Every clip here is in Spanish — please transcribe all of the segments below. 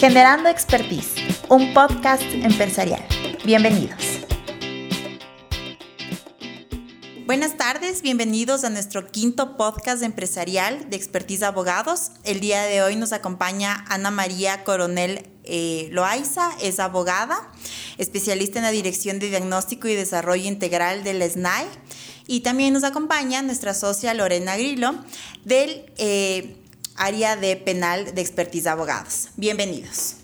Generando Expertise, un podcast empresarial. Bienvenidos. Buenas tardes, bienvenidos a nuestro quinto podcast empresarial de Expertise Abogados. El día de hoy nos acompaña Ana María Coronel eh, Loaiza, es abogada, especialista en la Dirección de Diagnóstico y Desarrollo Integral del SNAI. Y también nos acompaña nuestra socia Lorena Grillo del eh, área de penal de expertise abogados. Bienvenidos.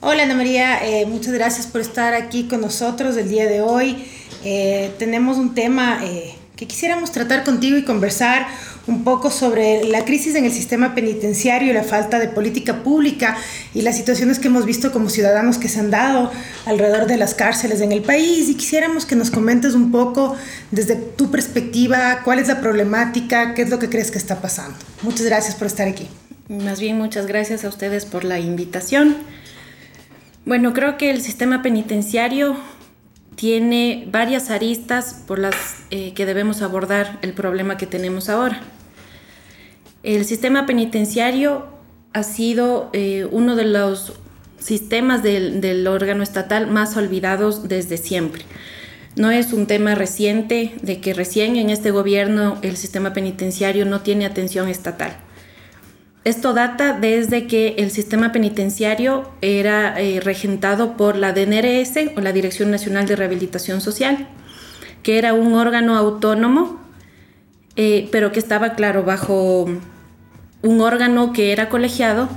Hola Ana María, eh, muchas gracias por estar aquí con nosotros el día de hoy. Eh, tenemos un tema eh, que quisiéramos tratar contigo y conversar un poco sobre la crisis en el sistema penitenciario la falta de política pública y las situaciones que hemos visto como ciudadanos que se han dado alrededor de las cárceles en el país y quisiéramos que nos comentes un poco desde tu perspectiva cuál es la problemática, qué es lo que crees que está pasando. Muchas gracias por estar aquí. Más bien, muchas gracias a ustedes por la invitación. Bueno, creo que el sistema penitenciario tiene varias aristas por las eh, que debemos abordar el problema que tenemos ahora. El sistema penitenciario ha sido eh, uno de los sistemas del, del, órgano estatal más olvidados desde siempre. No es un tema reciente de que recién en este gobierno el sistema penitenciario no tiene atención estatal. Esto data desde que el sistema penitenciario era eh, regentado por la DNRS o la Dirección Nacional de Rehabilitación Social, que era un órgano autónomo, eh, pero que estaba, claro, bajo un órgano que era colegiado,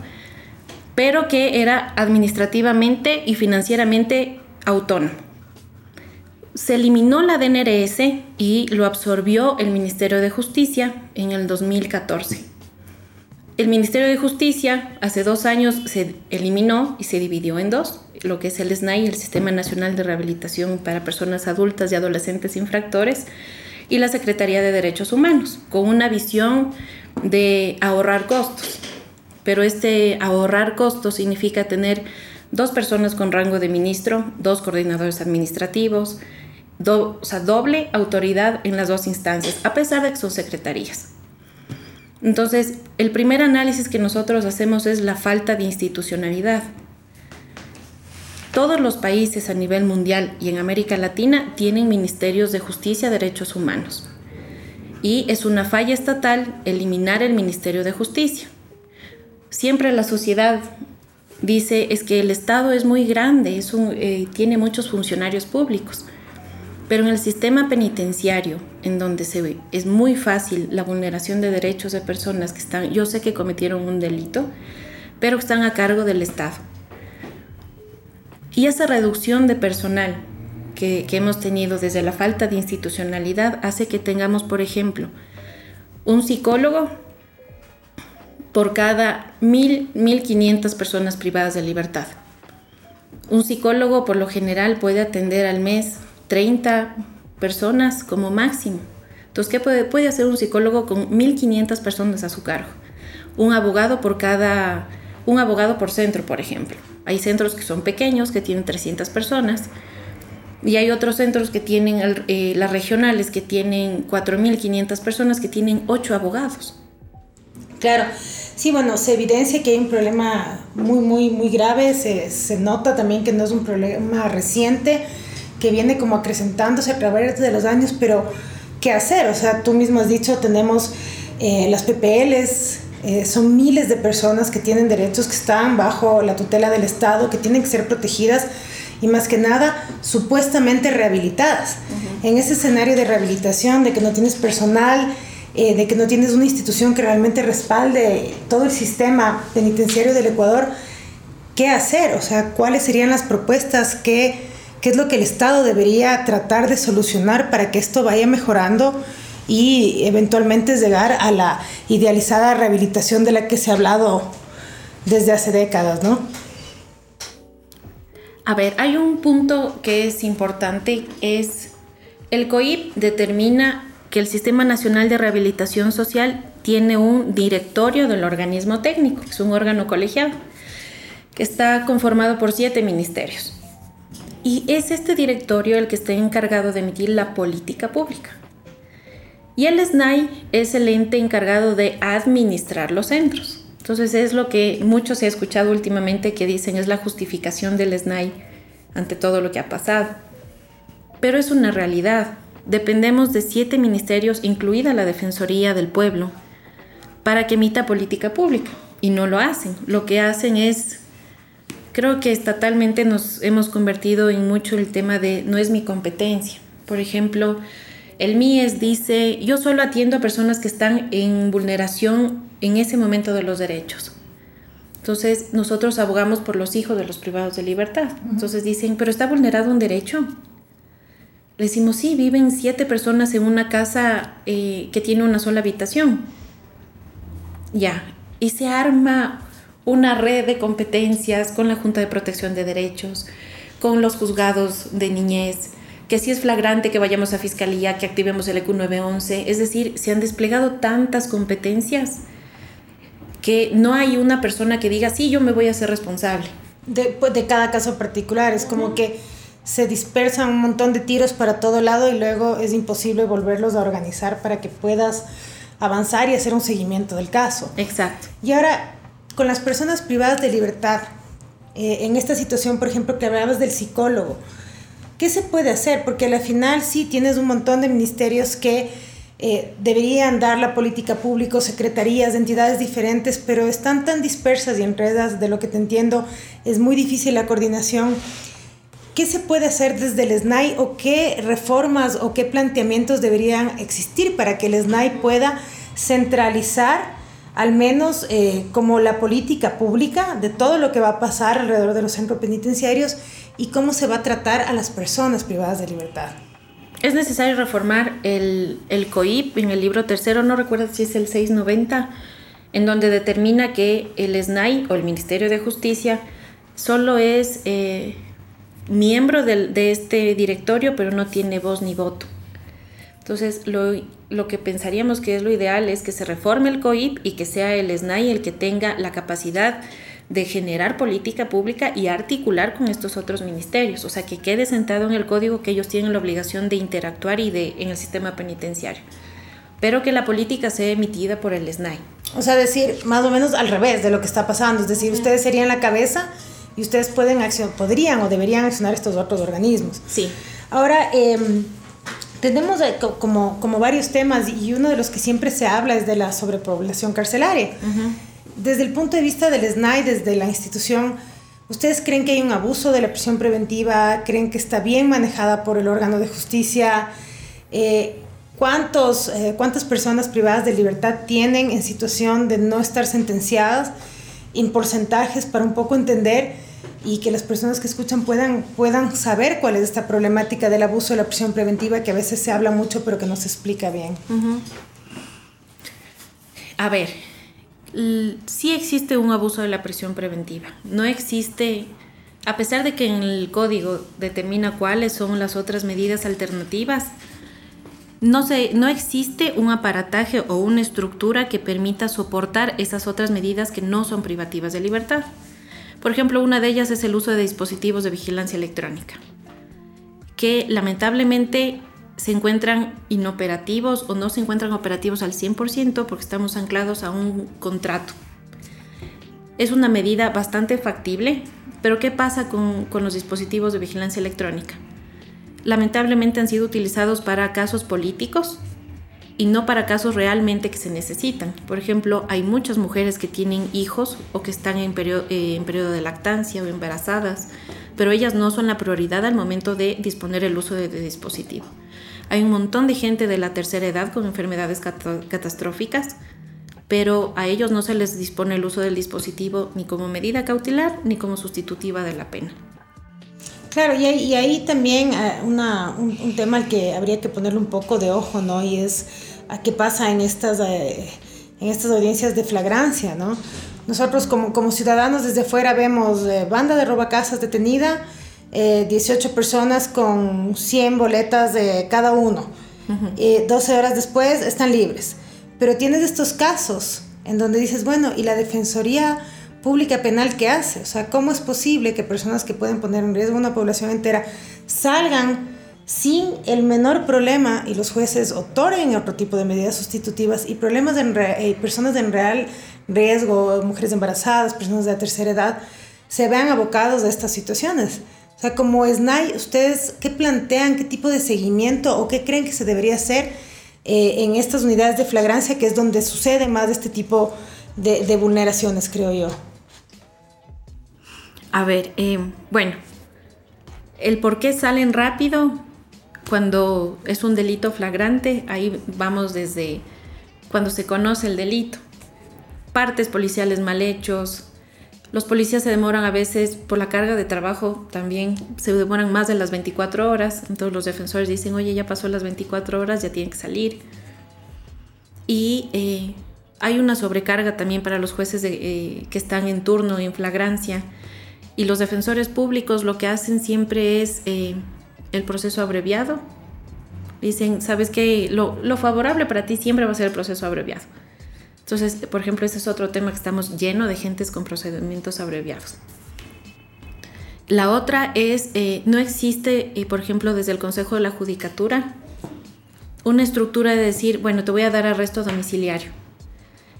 pero que era administrativamente y financieramente autónomo. Se eliminó la DNRS y lo absorbió el Ministerio de Justicia en el 2014. El Ministerio de Justicia hace dos años se eliminó y se dividió en dos, lo que es el SNAI, el Sistema Nacional de Rehabilitación para Personas Adultas y Adolescentes Infractores, y la Secretaría de Derechos Humanos, con una visión de ahorrar costos. Pero este ahorrar costos significa tener dos personas con rango de ministro, dos coordinadores administrativos, o sea, doble autoridad en las dos instancias, a pesar de que son secretarías. Entonces, el primer análisis que nosotros hacemos es la falta de institucionalidad. Todos los países a nivel mundial y en América Latina tienen ministerios de justicia y derechos humanos. Y es una falla estatal eliminar el Ministerio de Justicia. Siempre la sociedad dice es que el Estado es muy grande, eh, tiene muchos funcionarios públicos. Pero en el sistema penitenciario, en donde se ve, es muy fácil la vulneración de derechos de personas que están, yo sé que cometieron un delito, pero están a cargo del Estado. Y esa reducción de personal que, que hemos tenido desde la falta de institucionalidad hace que tengamos, por ejemplo, un psicólogo por cada mil, mil quinientas personas privadas de libertad. Un psicólogo por lo general puede atender al mes 30 personas como máximo. Entonces, ¿qué puede, hacer un psicólogo con 1.500 personas a su cargo? Un abogado por cada, un abogado por centro, por ejemplo. Hay centros que son pequeños, que tienen 300 personas, y hay otros centros que tienen, eh, las regionales, que tienen 4.500 personas, que tienen 8 abogados. Claro, sí, bueno, se evidencia que hay un problema muy, muy, muy grave, se, se nota también que no es un problema reciente, que viene como acrecentándose a través de los años, pero ¿qué hacer? O sea, tú mismo has dicho, tenemos eh, las PPLs, eh, son miles de personas que tienen derechos, que están bajo la tutela del Estado, que tienen que ser protegidas y más que nada supuestamente rehabilitadas. En ese escenario de rehabilitación, de que no tienes personal, eh, de que no tienes una institución que realmente respalde todo el sistema penitenciario del Ecuador, ¿qué hacer? O sea, ¿cuáles serían las propuestas que qué es lo que el Estado debería tratar de solucionar para que esto vaya mejorando y eventualmente llegar a la idealizada rehabilitación de la que se ha hablado desde hace décadas, ¿no? A ver, hay un punto que es importante, es el COIP determina que el Sistema Nacional de Rehabilitación Social tiene un directorio del organismo técnico, es un órgano colegiado, que está conformado por siete ministerios. Y es este directorio el que está encargado de emitir la política pública. Y el SNAI es el ente encargado de administrar los centros. Entonces es lo que mucho se ha escuchado últimamente que dicen es la justificación del SNAI ante todo lo que ha pasado. Pero es una realidad. Dependemos de siete ministerios, incluida la Defensoría del Pueblo, para que emita política pública. Y no lo hacen. Lo que hacen es, creo que estatalmente nos hemos convertido en mucho el tema de no es mi competencia. Por ejemplo, el MIES dice, yo solo atiendo a personas que están en vulneración en ese momento de los derechos. Entonces, nosotros abogamos por los hijos de los privados de libertad. Entonces dicen, pero está vulnerado un derecho. Le decimos, sí, viven siete personas en una casa eh, que tiene una sola habitación. Ya, y se arma una red de competencias con la Junta de Protección de Derechos, con los juzgados de niñez, que si es flagrante que vayamos a fiscalía, que activemos el EQ 911. Es decir, se han desplegado tantas competencias que no hay una persona que diga, sí, yo me voy a ser responsable. De, pues, de cada caso particular, es como que se dispersan un montón de tiros para todo lado y luego es imposible volverlos a organizar para que puedas avanzar y hacer un seguimiento del caso. Exacto. Y ahora, con las personas privadas de libertad, eh, en esta situación, por ejemplo, que hablabas del psicólogo, ¿qué se puede hacer? Porque al final sí tienes un montón de ministerios que eh, deberían dar la política pública, secretarías de entidades diferentes, pero están tan dispersas y enredadas, de lo que te entiendo, es muy difícil la coordinación. ¿Qué se puede hacer desde el SNAI o qué reformas o qué planteamientos deberían existir para que el SNAI pueda centralizar al menos eh, como la política pública de todo lo que va a pasar alrededor de los centros penitenciarios y cómo se va a tratar a las personas privadas de libertad. Es necesario reformar el, el COIP en el libro tercero, no recuerdo si es el 690, en donde determina que el SNAI o el Ministerio de Justicia solo es eh, miembro de, de este directorio, pero no tiene voz ni voto. Entonces, lo, lo, que pensaríamos que es lo ideal es que se reforme el COIP y que sea el SNAI el que tenga la capacidad de generar política pública y articular con estos otros ministerios, o sea, que quede sentado en el código que ellos tienen la obligación de interactuar y de en el sistema penitenciario, pero que la política sea emitida por el SNAI. O sea, decir más o menos al revés de lo que está pasando, es decir, ustedes serían la cabeza y ustedes pueden accionar, podrían o deberían accionar estos otros organismos. Sí. Ahora, eh, tenemos como, como varios temas y uno de los que siempre se habla es de la sobrepoblación carcelaria. Uh -huh desde el punto de vista del SNAI, desde la institución, ¿ustedes creen que hay un abuso de la prisión preventiva? ¿Creen que está bien manejada por el órgano de justicia? Eh, ¿cuántos, eh, ¿Cuántas personas privadas de libertad tienen en situación de no estar sentenciadas? En porcentajes para un poco entender y que las personas que escuchan puedan, puedan saber cuál es esta problemática del abuso de la prisión preventiva que a veces se habla mucho pero que no se explica bien. A ver, sí existe un abuso de la prisión preventiva. No existe, a pesar de que en el código determina cuáles son las otras medidas alternativas, no, no existe un aparataje o una estructura que permita soportar esas otras medidas que no son privativas de libertad. Por ejemplo, una de ellas es el uso de dispositivos de vigilancia electrónica, que lamentablemente se encuentran inoperativos o no se encuentran operativos al 100% porque estamos anclados a un contrato. Es una medida bastante factible, pero ¿qué pasa con, con, los dispositivos de vigilancia electrónica? Lamentablemente han sido utilizados para casos políticos y no para casos realmente que se necesitan. Por ejemplo, hay muchas mujeres que tienen hijos o que están en periodo, eh, periodo de lactancia o embarazadas, pero ellas no son la prioridad al momento de disponer el uso de, de dispositivo. Hay un montón de gente de la tercera edad con enfermedades cat catastróficas, pero a ellos no se les dispone el uso del dispositivo ni como medida cautelar ni como sustitutiva de la pena. Claro, y, ahí también una, un, un, tema al que habría que ponerle un poco de ojo, ¿no? Y es a qué pasa en estas, eh, en estas audiencias de flagrancia, ¿no? Nosotros como, como ciudadanos desde fuera vemos eh, banda de robacasas detenida, eh, 18 personas con 100 boletas de cada uno. Uh -huh. 12 horas después están libres. Pero tienes estos casos en donde dices, bueno, ¿y la Defensoría Pública Penal qué hace? O sea, ¿cómo es posible que personas que pueden poner en riesgo una población entera salgan sin el menor problema y los jueces otorguen otro tipo de medidas sustitutivas y problemas en eh, personas en real riesgo, mujeres embarazadas, personas de la tercera edad, se vean abocados a estas situaciones. O sea, como SNAI, ¿ustedes qué plantean, qué tipo de seguimiento o qué creen que se debería hacer eh, en estas unidades de flagrancia, que es donde sucede más este tipo de vulneraciones, creo yo? A ver, eh, bueno, el por qué salen rápido cuando es un delito flagrante, ahí vamos desde cuando se conoce el delito. Partes policiales mal hechos. Los policías se demoran a veces por la carga de trabajo, también se demoran más de las 24 horas. Entonces los defensores dicen, oye, ya pasó las 24 horas, ya tienen que salir. Y eh, hay una sobrecarga también para los jueces eh, que están en turno, en flagrancia y los defensores públicos lo que hacen siempre es eh, el proceso abreviado. Dicen, sabes que lo, lo, favorable para ti siempre va a ser el proceso abreviado. Entonces, por ejemplo, ese es otro tema que estamos lleno de gentes con procedimientos abreviados. La otra es, eh, no existe, eh, por ejemplo, desde el Consejo de la Judicatura, una estructura de decir, bueno, te voy a dar arresto domiciliario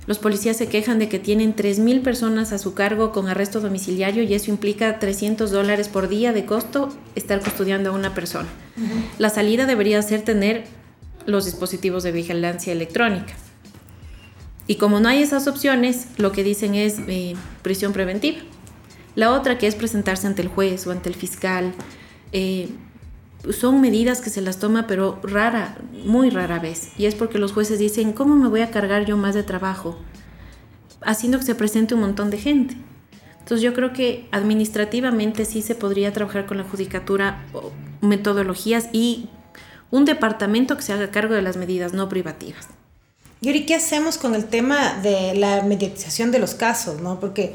los policías se quejan de que tienen 3.000 personas a su cargo con arresto domiciliario y eso implica 300 dólares por día de costo estar custodiando a una persona. La salida debería ser tener los dispositivos de vigilancia electrónica. Y como no hay esas opciones, lo que dicen es eh, prisión preventiva. La otra que es presentarse ante el juez o ante el fiscal. Eh, son medidas que se las toma, pero rara, muy rara vez. Y es porque los jueces dicen, ¿cómo me voy a cargar yo más de trabajo? Haciendo que se presente un montón de gente. Entonces yo creo que administrativamente sí se podría trabajar con la judicatura metodologías y un departamento que se haga cargo de las medidas no privativas. Yuri, ¿qué hacemos con el tema de la mediatización de los casos? ¿no? Porque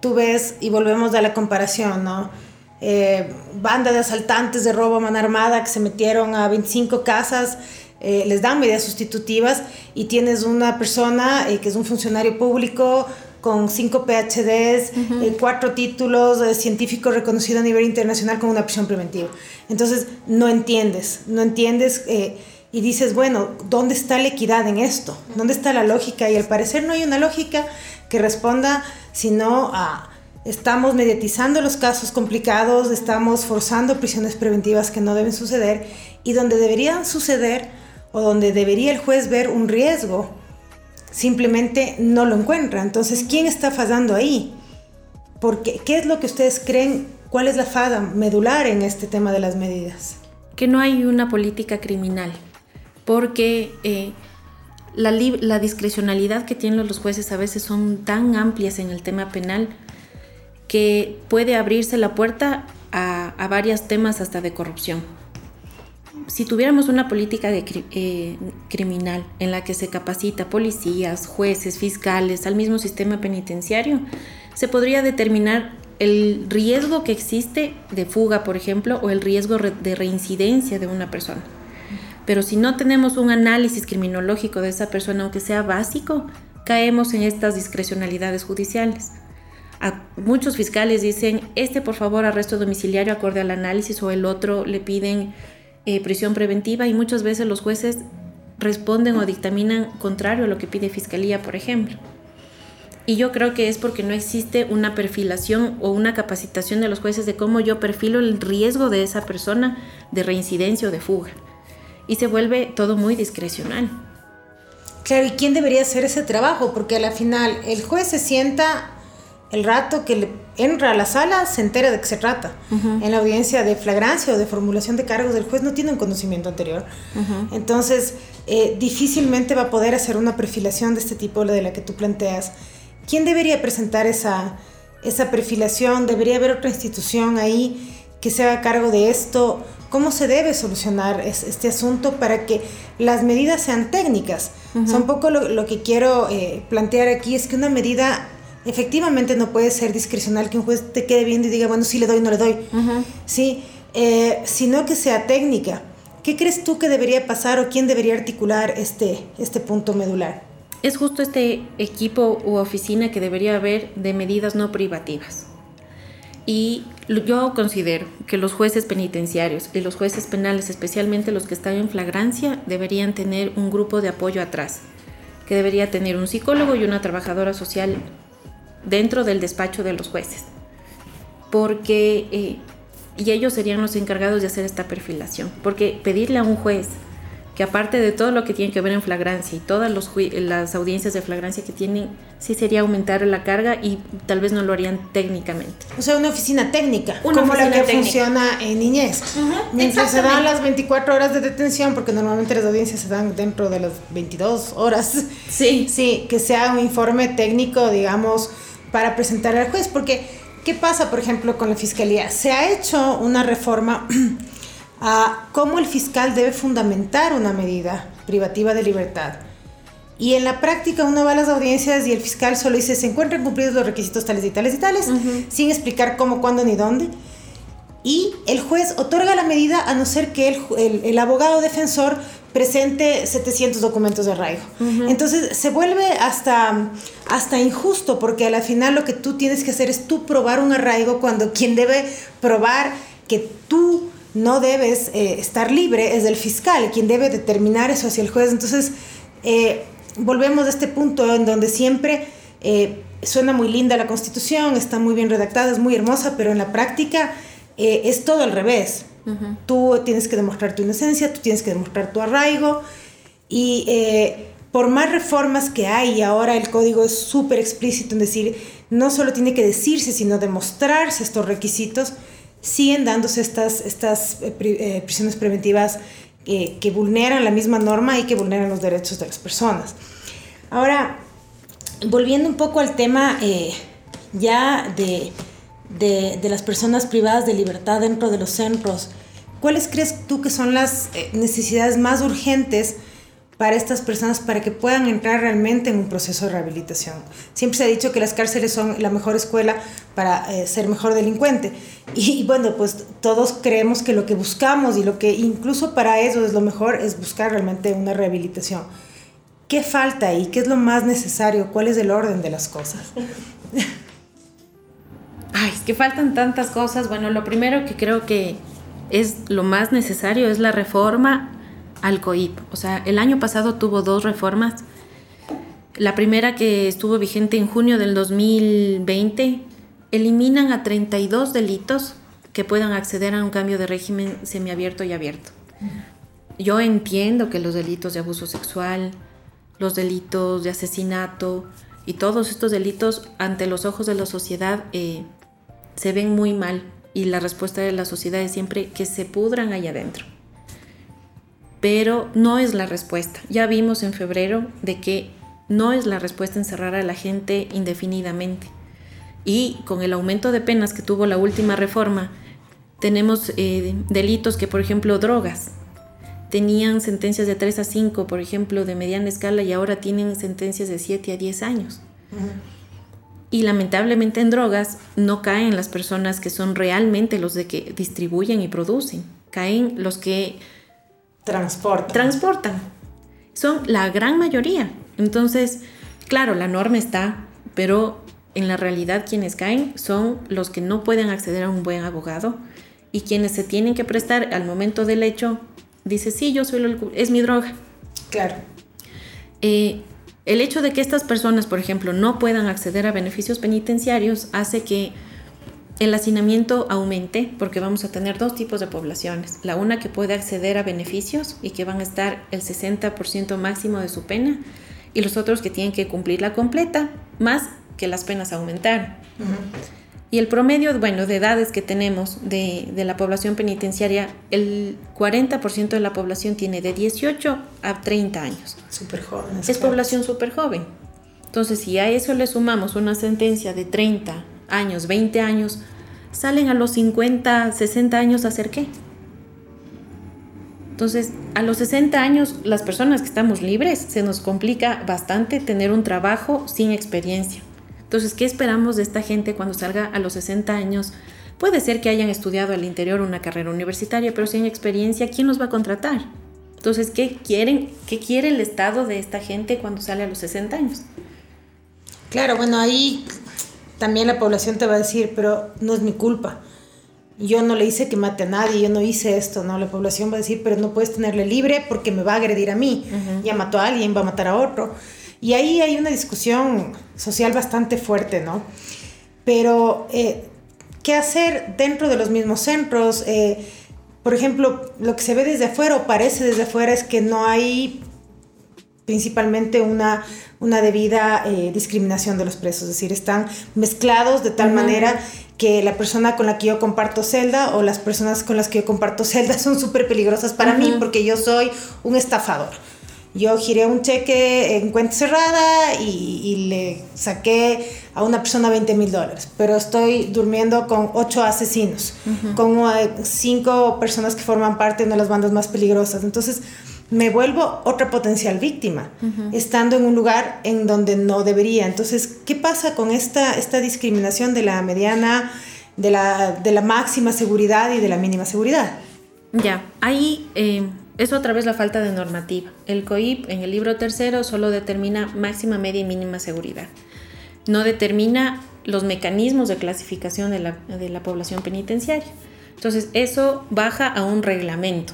tú ves, y volvemos a la comparación, ¿no? Eh, banda de asaltantes de robo a mano armada que se metieron a 25 casas, eh, les dan medidas sustitutivas y tienes una persona eh, que es un funcionario público con cinco PhDs, eh, cuatro títulos de científico reconocido a nivel internacional con una prisión preventiva. Entonces, no entiendes, no entiendes y dices, bueno, ¿dónde está la equidad en esto? ¿Dónde está la lógica? Y al parecer no hay una lógica que responda sino a Estamos mediatizando los casos complicados, estamos forzando prisiones preventivas que no deben suceder y donde deberían suceder o donde debería el juez ver un riesgo, simplemente no lo encuentra. Entonces, ¿quién está fallando ahí? Porque, ¿Qué es lo que ustedes creen? ¿Cuál es la fada medular en este tema de las medidas? Que no hay una política criminal, porque eh, la, la discrecionalidad que tienen los jueces a veces son tan amplias en el tema penal que puede abrirse la puerta a, varios temas hasta de corrupción. Si tuviéramos una política eh, criminal en la que se capacita policías, jueces, fiscales, al mismo sistema penitenciario, se podría determinar el riesgo que existe de fuga, por ejemplo, o el riesgo de reincidencia de una persona. Pero si no tenemos un análisis criminológico de esa persona, aunque sea básico, caemos en estas discrecionalidades judiciales muchos fiscales dicen, este por favor arresto domiciliario acorde al análisis o el otro le piden eh, prisión preventiva y muchas veces los jueces responden o dictaminan contrario a lo que pide fiscalía, por ejemplo. Y yo creo que es porque no existe una perfilación o una capacitación de los jueces de cómo yo perfilo el riesgo de esa persona de reincidencia o de fuga. Y se vuelve todo muy discrecional. Claro, ¿y quién debería hacer ese trabajo? Porque a la final el juez se sienta el rato que le entra a la sala se entera de qué se trata. En la audiencia de flagrancia o de formulación de cargos, el juez no tiene un conocimiento anterior. Entonces, eh, difícilmente va a poder hacer una perfilación de este tipo, la de la que tú planteas. ¿Quién debería presentar esa, esa perfilación? ¿Debería haber otra institución ahí que se haga cargo de esto? ¿Cómo se debe solucionar este asunto para que las medidas sean técnicas? un poco lo, que quiero eh, plantear aquí es que una medida efectivamente no puede ser discrecional que un juez te quede viendo y diga, bueno, sí le doy, no le doy. Sí, eh, sino que sea técnica. ¿Qué crees tú que debería pasar o quién debería articular este, este punto medular? Es justo este equipo u oficina que debería haber de medidas no privativas. Y yo considero que los jueces penitenciarios y los jueces penales, especialmente los que están en flagrancia, deberían tener un grupo de apoyo atrás que debería tener un psicólogo y una trabajadora social dentro del despacho de los jueces. Porque, eh, y ellos serían los encargados de hacer esta perfilación. Porque pedirle a un juez que aparte de todo lo que tiene que ver en flagrancia y todas los las audiencias de flagrancia que tienen, sí sería aumentar la carga y tal vez no lo harían técnicamente. O sea, una oficina técnica, como la que funciona en niñez. Mientras se dan las 24 horas de detención, porque normalmente las audiencias se dan dentro de las 22 horas. Sí. Sí, que sea un informe técnico, digamos, para presentar al juez, porque ¿qué pasa, por ejemplo, con la fiscalía? Se ha hecho una reforma a cómo el fiscal debe fundamentar una medida privativa de libertad. Y en la práctica uno va a las audiencias y el fiscal solo dice se encuentran cumplidos los requisitos tales y tales y tales, sin explicar cómo, cuándo ni dónde. Y el juez otorga la medida a no ser que el, el, abogado defensor presente 700 documentos de arraigo. Entonces se vuelve hasta, hasta injusto porque a la final lo que tú tienes que hacer es tú probar un arraigo cuando quien debe probar que tú no debes eh, estar libre, es el fiscal quien debe determinar eso hacia el juez. Entonces, eh, volvemos a este punto en donde siempre eh, suena muy linda la constitución, está muy bien redactada, es muy hermosa, pero en la práctica es todo al revés. Tú tienes que demostrar tu inocencia, tú tienes que demostrar tu arraigo y por más reformas que hay, ahora el código es súper explícito en decir, no solo tiene que decirse, sino demostrarse estos requisitos, siguen dándose estas, estas eh, eh, prisiones preventivas que vulneran la misma norma y que vulneran los derechos de las personas. Ahora, volviendo un poco al tema eh, ya de, de, las personas privadas de libertad dentro de los centros, ¿cuáles crees tú que son las necesidades más urgentes? para estas personas para que puedan entrar realmente en un proceso de rehabilitación. Siempre se ha dicho que las cárceles son la mejor escuela para eh, ser mejor delincuente. Y, bueno, pues todos creemos que lo que buscamos y lo que incluso para eso es lo mejor es buscar realmente una rehabilitación. ¿Qué falta ahí? ¿Qué es lo más necesario? ¿Cuál es el orden de las cosas? Ay, es que faltan tantas cosas. Bueno, lo primero que creo que es lo más necesario es la reforma al COIP. O sea, el año pasado tuvo dos reformas. La primera que estuvo vigente en junio del 2020, eliminan a 32 delitos que puedan acceder a un cambio de régimen semiabierto y abierto. Yo entiendo que los delitos de abuso sexual, los delitos de asesinato y todos estos delitos ante los ojos de la sociedad eh, se ven muy mal y la respuesta de la sociedad es siempre que se pudran ahí adentro pero no es la respuesta. Ya vimos en febrero de que no es la respuesta encerrar a la gente indefinidamente. Y con el aumento de penas que tuvo la última reforma, tenemos eh, delitos que, por ejemplo, drogas. Tenían sentencias de 3 a 5, por ejemplo, de mediana escala y ahora tienen sentencias de 7 a 10 años. Y lamentablemente en drogas no caen las personas que son realmente los de que distribuyen y producen. Caen los que Transportan. Transportan. Son la gran mayoría. Entonces, claro, la norma está, pero en la realidad quienes caen son los que no pueden acceder a un buen abogado y quienes se tienen que prestar al momento del hecho, dice, sí, yo soy el, es mi droga. Claro. Eh, el hecho de que estas personas, por ejemplo, no puedan acceder a beneficios penitenciarios hace que el hacinamiento aumente porque vamos a tener dos tipos de poblaciones. La una que puede acceder a beneficios y que van a estar el 60% máximo de su pena y los otros que tienen que cumplir la completa más que las penas aumentar. Y el promedio, bueno, de edades que tenemos de, la población penitenciaria, el 40% de la población tiene de 18 a 30 años. Súper joven. Es población súper joven. Entonces, si a eso le sumamos una sentencia de 30 años, 20 años, salen a los 50, 60 años a hacer qué? Entonces, a los 60 años, las personas que estamos libres, se nos complica bastante tener un trabajo sin experiencia. Entonces, ¿qué esperamos de esta gente cuando salga a los 60 años? Puede ser que hayan estudiado al interior una carrera universitaria, pero sin experiencia, ¿quién los va a contratar? Entonces, ¿qué quieren? ¿Qué quiere el Estado de esta gente cuando sale a los 60 años? Claro, bueno, ahí también la población te va a decir, pero no es mi culpa. Yo no le hice que mate a nadie, yo no hice esto, ¿no? La población va a decir, pero no puedes tenerle libre porque me va a agredir a mí. Ya mató a alguien, va a matar a otro. Y ahí hay una discusión social bastante fuerte, ¿no? Pero, eh, ¿qué hacer dentro de los mismos centros? Eh, por ejemplo, lo que se ve desde afuera o parece desde afuera es que no hay principalmente una, una debida eh, discriminación de los presos, es decir, están mezclados de tal manera que la persona con la que yo comparto celda o las personas con las que yo comparto celda son súper peligrosas para mí porque yo soy un estafador. Yo giré un cheque en cuenta cerrada y, le saqué a una persona 20 mil dólares, pero estoy durmiendo con ocho asesinos, con eh, cinco personas que forman parte de una de las bandas más peligrosas. Entonces, me vuelvo otra potencial víctima, estando en un lugar en donde no debería. Entonces, ¿qué pasa con esta, esta discriminación de la mediana, de la, de la máxima seguridad y de la mínima seguridad? Ya, ahí eh, es otra vez la falta de normativa. El COIP en el libro tercero solo determina máxima, media y mínima seguridad. No determina los mecanismos de clasificación de la, de la población penitenciaria. Entonces, eso baja a un reglamento.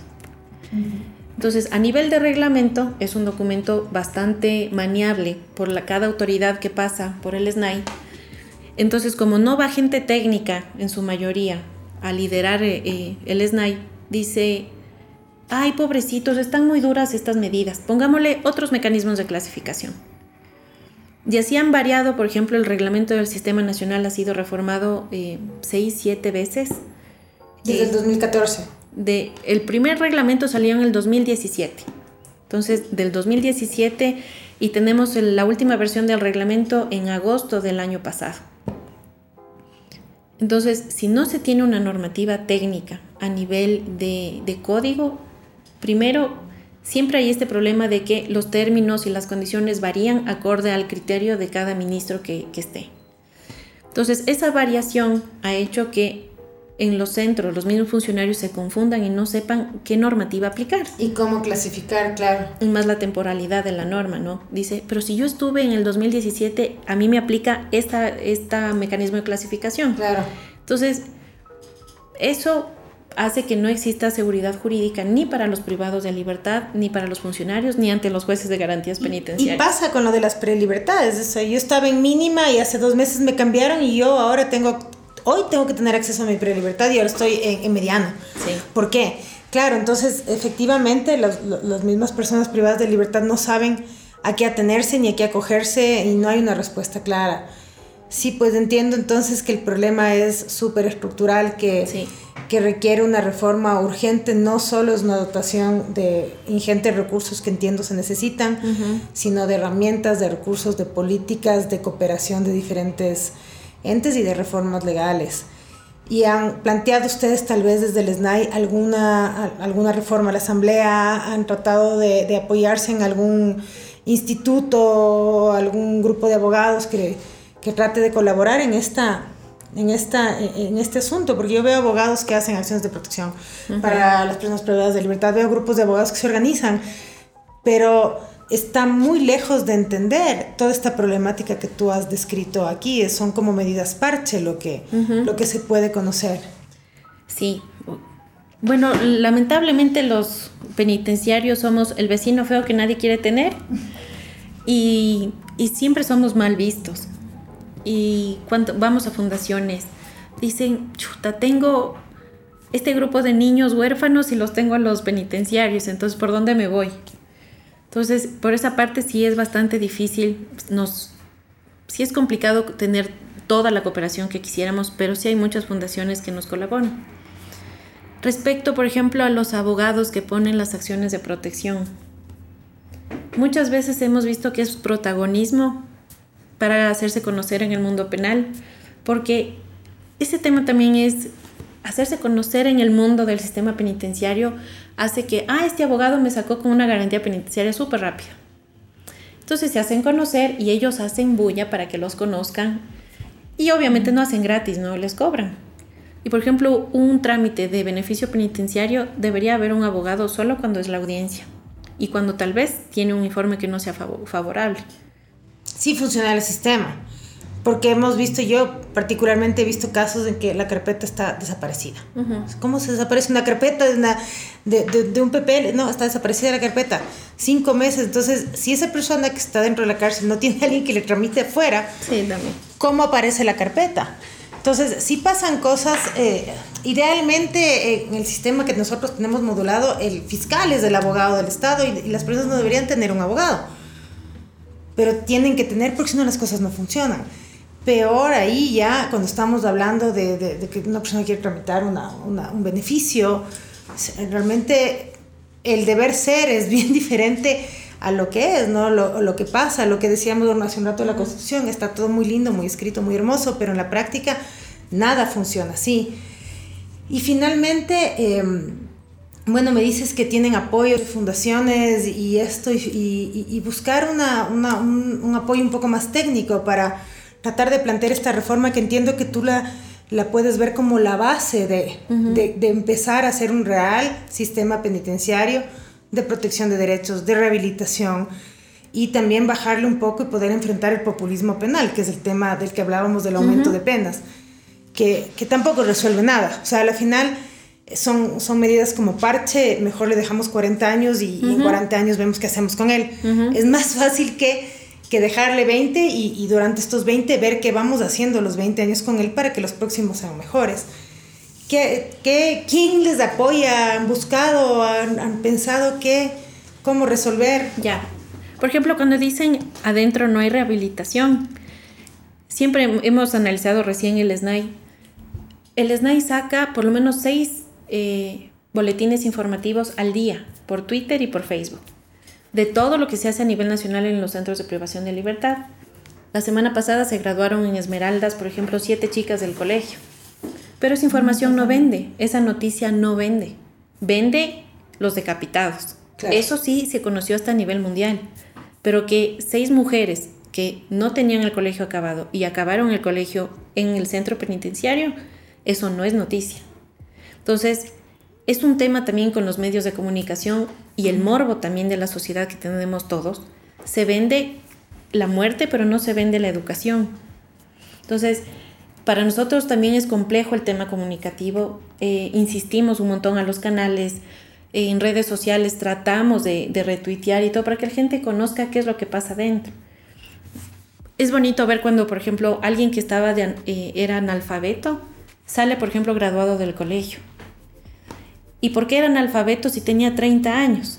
Entonces, a nivel de reglamento, es un documento bastante maniable por la, cada autoridad que pasa por el SNAI. Entonces, como no va gente técnica en su mayoría a liderar eh, eh, el SNAI, dice, ay, pobrecitos, están muy duras estas medidas, pongámosle otros mecanismos de clasificación. Y así han variado, por ejemplo, el reglamento del Sistema Nacional ha sido reformado eh, seis, siete veces. Desde el 2014 el primer reglamento salió en el 2017. Entonces, del 2017 y tenemos la última versión del reglamento en agosto del año pasado. Entonces, si no se tiene una normativa técnica a nivel de, código, primero, siempre hay este problema de que los términos y las condiciones varían acorde al criterio de cada ministro que esté. Entonces, esa variación ha hecho que en los centros los mismos funcionarios se confundan y no sepan qué normativa aplicar. Y cómo clasificar, claro. Y más la temporalidad de la norma, ¿no? Dice, pero si yo estuve en el 2017, a mí me aplica esta, esta mecanismo de clasificación. Claro. Entonces, eso hace que no exista seguridad jurídica ni para los privados de libertad, ni para los funcionarios, ni ante los jueces de garantías penitenciarias. Y pasa con lo de las prelibertades. O sea, yo estaba en mínima y hace dos meses me cambiaron y yo ahora tengo hoy tengo que tener acceso a mi prelibertad y ahora estoy en, mediano. Sí. ¿Por qué? Claro, entonces efectivamente las mismas personas privadas de libertad no saben a qué atenerse ni a qué acogerse y no hay una respuesta clara. Sí, pues entiendo entonces que el problema es súper estructural, que, que requiere una reforma urgente, no solo es una dotación de ingentes recursos que entiendo se necesitan, sino de herramientas, de recursos, de políticas, de cooperación de diferentes entes y de reformas legales. ¿Y han planteado ustedes tal vez desde el SNAI alguna, alguna reforma a la Asamblea? ¿Han tratado de, de apoyarse en algún instituto algún grupo de abogados que, que trate de colaborar en esta, en, esta, en este asunto, porque yo veo abogados que hacen acciones de protección para las personas privadas de libertad, veo grupos de abogados que se organizan, pero está muy lejos de entender toda esta problemática que tú has descrito aquí. Son como medidas parche lo que, lo que se puede conocer. Sí. Bueno, lamentablemente los penitenciarios somos el vecino feo que nadie quiere tener y, y siempre somos mal vistos. Y cuando vamos a fundaciones, dicen, chuta, tengo este grupo de niños huérfanos y los tengo a los penitenciarios, entonces ¿por dónde me voy? Entonces, por esa parte sí es bastante difícil, nos, sí es complicado tener toda la cooperación que quisiéramos, pero sí hay muchas fundaciones que nos colaboran. Respecto, por ejemplo, a los abogados que ponen las acciones de protección, muchas veces hemos visto que es protagonismo para hacerse conocer en el mundo penal, porque ese tema también es hacerse conocer en el mundo del sistema penitenciario hace que, ah, este abogado me sacó con una garantía penitenciaria súper rápida. Entonces se hacen conocer y ellos hacen bulla para que los conozcan y obviamente no hacen gratis, no les cobran. Y por ejemplo, un trámite de beneficio penitenciario debería haber un abogado solo cuando es la audiencia y cuando tal vez tiene un informe que no sea favorable. Sí funciona el sistema porque hemos visto, yo particularmente he visto casos en que la carpeta está desaparecida. ¿Cómo se desaparece una carpeta de, una, de, de, un papel? No, está desaparecida la carpeta. Cinco meses. Entonces, si esa persona que está dentro de la cárcel no tiene alguien que le tramite afuera, ¿cómo aparece la carpeta? Entonces, si pasan cosas, eh, idealmente eh, en el sistema que nosotros tenemos modulado, el fiscal es el abogado del Estado y, y las personas no deberían tener un abogado. Pero tienen que tener porque si no las cosas no funcionan peor ahí ya cuando estamos hablando de, de, que una persona quiere tramitar una, una, un beneficio, realmente el deber ser es bien diferente a lo que es, ¿no? Lo, lo que pasa, lo que decíamos hace un rato de la Constitución, está todo muy lindo, muy escrito, muy hermoso, pero en la práctica nada funciona así. Y finalmente, em, bueno, me dices que tienen apoyo de fundaciones y esto, y, y, y buscar una, una, un, un apoyo un poco más técnico para tratar de plantear esta reforma que entiendo que tú la, la puedes ver como la base de, de, empezar a hacer un real sistema penitenciario de protección de derechos, de rehabilitación y también bajarle un poco y poder enfrentar el populismo penal, que es el tema del que hablábamos del aumento de penas, que, que, tampoco resuelve nada. O sea, al final son, son medidas como parche, mejor le dejamos 40 años y, y en 40 años vemos qué hacemos con él. Es más fácil que que dejarle 20 y, durante estos 20 ver qué vamos haciendo los 20 años con él para que los próximos sean mejores. ¿Qué, qué, quién les apoya? ¿Han buscado? ¿Han, pensado qué? ¿Cómo resolver? Ya. Por ejemplo, cuando dicen adentro no hay rehabilitación, siempre hemos analizado recién el SNAI. El SNAI saca por lo menos seis eh, boletines informativos al día por Twitter y por Facebook de todo lo que se hace a nivel nacional en los centros de privación de libertad. La semana pasada se graduaron en Esmeraldas, por ejemplo, siete chicas del colegio. Pero esa información no vende, esa noticia no vende. Vende los decapitados. Eso sí se conoció hasta a nivel mundial. Pero que seis mujeres que no tenían el colegio acabado y acabaron el colegio en el centro penitenciario, eso no es noticia. Entonces, es un tema también con los medios de comunicación y el morbo también de la sociedad que tenemos todos. Se vende la muerte, pero no se vende la educación. Entonces, para nosotros también es complejo el tema comunicativo. Eh, insistimos un montón a los canales, en redes sociales tratamos de, retuitear y todo para que la gente conozca qué es lo que pasa dentro. Es bonito ver cuando, por ejemplo, alguien que estaba eh, era analfabeto sale, por ejemplo, graduado del colegio ¿Y por qué era analfabeto si tenía 30 años?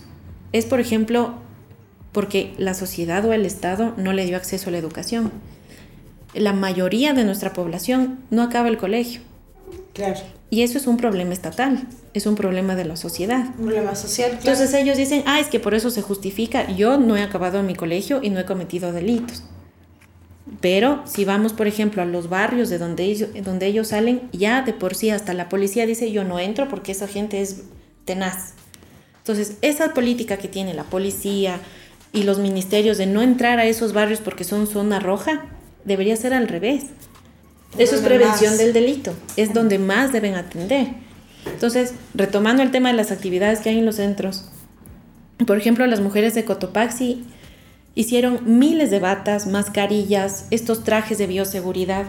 Es, por ejemplo, porque la sociedad o el Estado no le dio acceso a la educación. La mayoría de nuestra población no acaba el colegio. Claro. Y eso es un problema estatal, es un problema de la sociedad. Un problema social. Entonces ellos dicen, ah, es que por eso se justifica, yo no he acabado mi colegio y no he cometido delitos. Pero si vamos, por ejemplo, a los barrios de donde ellos, donde ellos salen, ya de por sí hasta la policía dice yo no entro porque esa gente es tenaz. Entonces, esa política que tiene la policía y los ministerios de no entrar a esos barrios porque son zona roja, debería ser al revés. Eso es prevención del delito, es donde más deben atender. Entonces, retomando el tema de las actividades que hay en los centros, por ejemplo, las mujeres de Cotopaxi Hicieron miles de batas, mascarillas, estos trajes de bioseguridad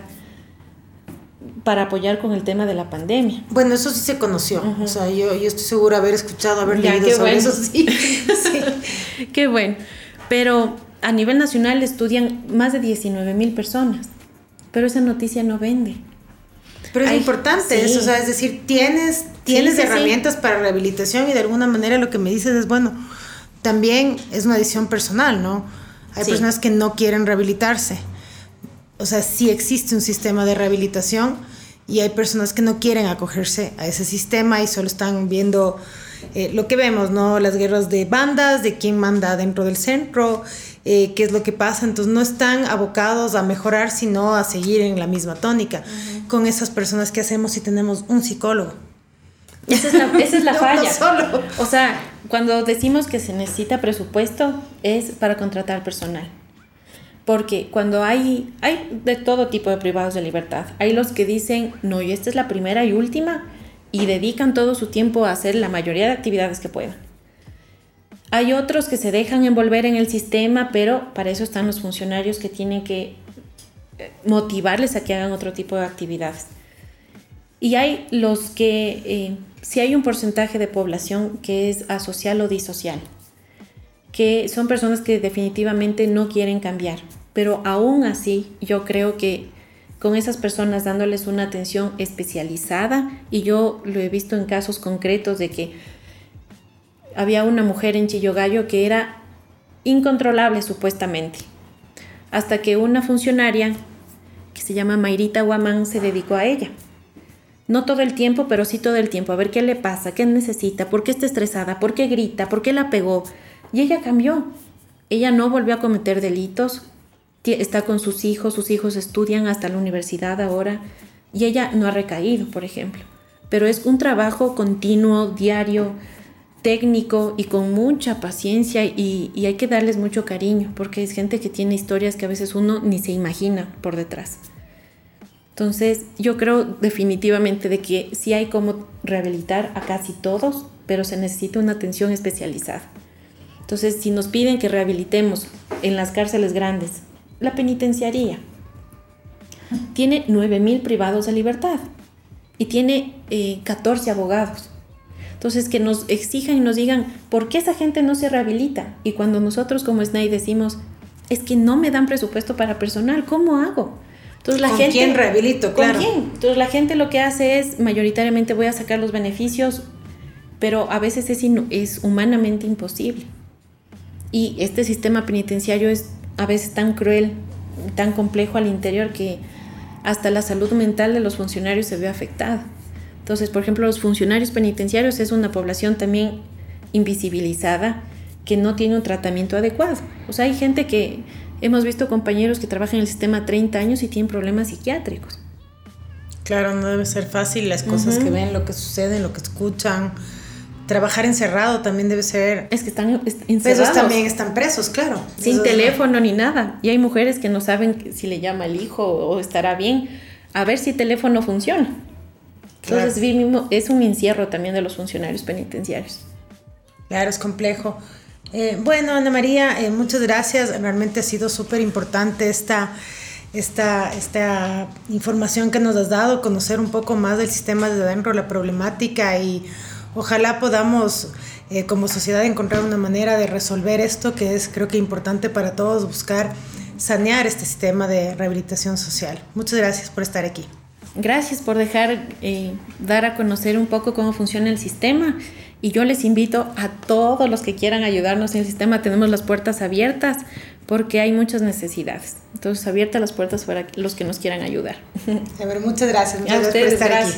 para apoyar con el tema de la pandemia. Bueno, eso sí se conoció. O sea, yo, yo, estoy segura de haber escuchado, haber leído sobre eso. Sí. sí. Qué bueno. Pero a nivel nacional estudian más de 19 mil personas. Pero esa noticia no vende. Pero es importante eso, o sea, es decir, tienes, tienes herramientas para rehabilitación y de alguna manera lo que me dices es, bueno, también es una decisión personal, ¿no? Hay personas que no quieren rehabilitarse. O sea, sí existe un sistema de rehabilitación y hay personas que no quieren acogerse a ese sistema y solo están viendo eh, lo que vemos, ¿no? Las guerras de bandas, de quién manda dentro del centro, eh, qué es lo que pasa. Entonces no están abocados a mejorar, sino a seguir en la misma tónica. Con esas personas que hacemos si tenemos un psicólogo. Esa es la, esa es la falla. O sea, cuando decimos que se necesita presupuesto es para contratar personal. Porque cuando hay, hay de todo tipo de privados de libertad, hay los que dicen, no, y esta es la primera y última, y dedican todo su tiempo a hacer la mayoría de actividades que puedan. Hay otros que se dejan envolver en el sistema, pero para eso están los funcionarios que tienen que motivarles a que hagan otro tipo de actividades. Y hay los que, eh, si hay un porcentaje de población que es asocial o disocial, que son personas que definitivamente no quieren cambiar, pero aún así yo creo que con esas personas dándoles una atención especializada, y yo lo he visto en casos concretos de que había una mujer en Chillogallo que era incontrolable supuestamente, hasta que una funcionaria que se llama Mayrita Guamán se dedicó a ella. No todo el tiempo, pero sí todo el tiempo, a ver qué le pasa, qué necesita, por qué está estresada, por qué grita, por qué la pegó. Y ella cambió. Ella no volvió a cometer delitos, está con sus hijos, sus hijos estudian hasta la universidad ahora y ella no ha recaído, por ejemplo. Pero es un trabajo continuo, diario, técnico y con mucha paciencia y, hay que darles mucho cariño porque es gente que tiene historias que a veces uno ni se imagina por detrás. Entonces yo creo definitivamente de que sí hay como rehabilitar a casi todos, pero se necesita una atención especializada. Entonces si nos piden que rehabilitemos en las cárceles grandes, la penitenciaría tiene 9.000 privados de libertad y tiene 14 eh, abogados. Entonces, que nos exijan y nos digan, ¿por qué esa gente no se rehabilita? Y cuando nosotros como SNAI decimos, es que no me dan presupuesto para personal, ¿cómo hago? Entonces la ¿Con gente, quién rehabilito? Claro. ¿Con quién? Entonces la gente lo que hace es, mayoritariamente voy a sacar los beneficios, pero a veces es, es humanamente imposible. Y este sistema penitenciario es a veces tan cruel, tan complejo al interior que hasta la salud mental de los funcionarios se ve afectada. Entonces, por ejemplo, los funcionarios penitenciarios es una población también invisibilizada que no tiene un tratamiento adecuado. O sea, hay gente que hemos visto compañeros que trabajan en el sistema 30 años y tienen problemas psiquiátricos. Claro, no debe ser fácil las cosas que ven, lo que sucede, lo que escuchan. Trabajar encerrado también debe ser. Es que están encerrados. Esos también están presos, claro. Sin teléfono ni nada. Y hay mujeres que no saben si le llama el hijo o estará bien. A ver si el teléfono funciona. Entonces, es un encierro también de los funcionarios penitenciarios. Claro, es complejo. Eh, bueno, Ana María, eh, muchas gracias. Realmente ha sido súper importante esta, esta, esta información que nos has dado, conocer un poco más del sistema de adentro, la problemática y ojalá podamos eh, como sociedad encontrar una manera de resolver esto que es creo que importante para todos, buscar sanear este sistema de rehabilitación social. Muchas gracias por estar aquí. Gracias por dejar dar a conocer un poco cómo funciona el sistema y yo les invito a todos los que quieran ayudarnos en el sistema, tenemos las puertas abiertas porque hay muchas necesidades. Entonces, abiertas las puertas para los que nos quieran ayudar. A ver, muchas gracias. Muchas gracias por estar aquí.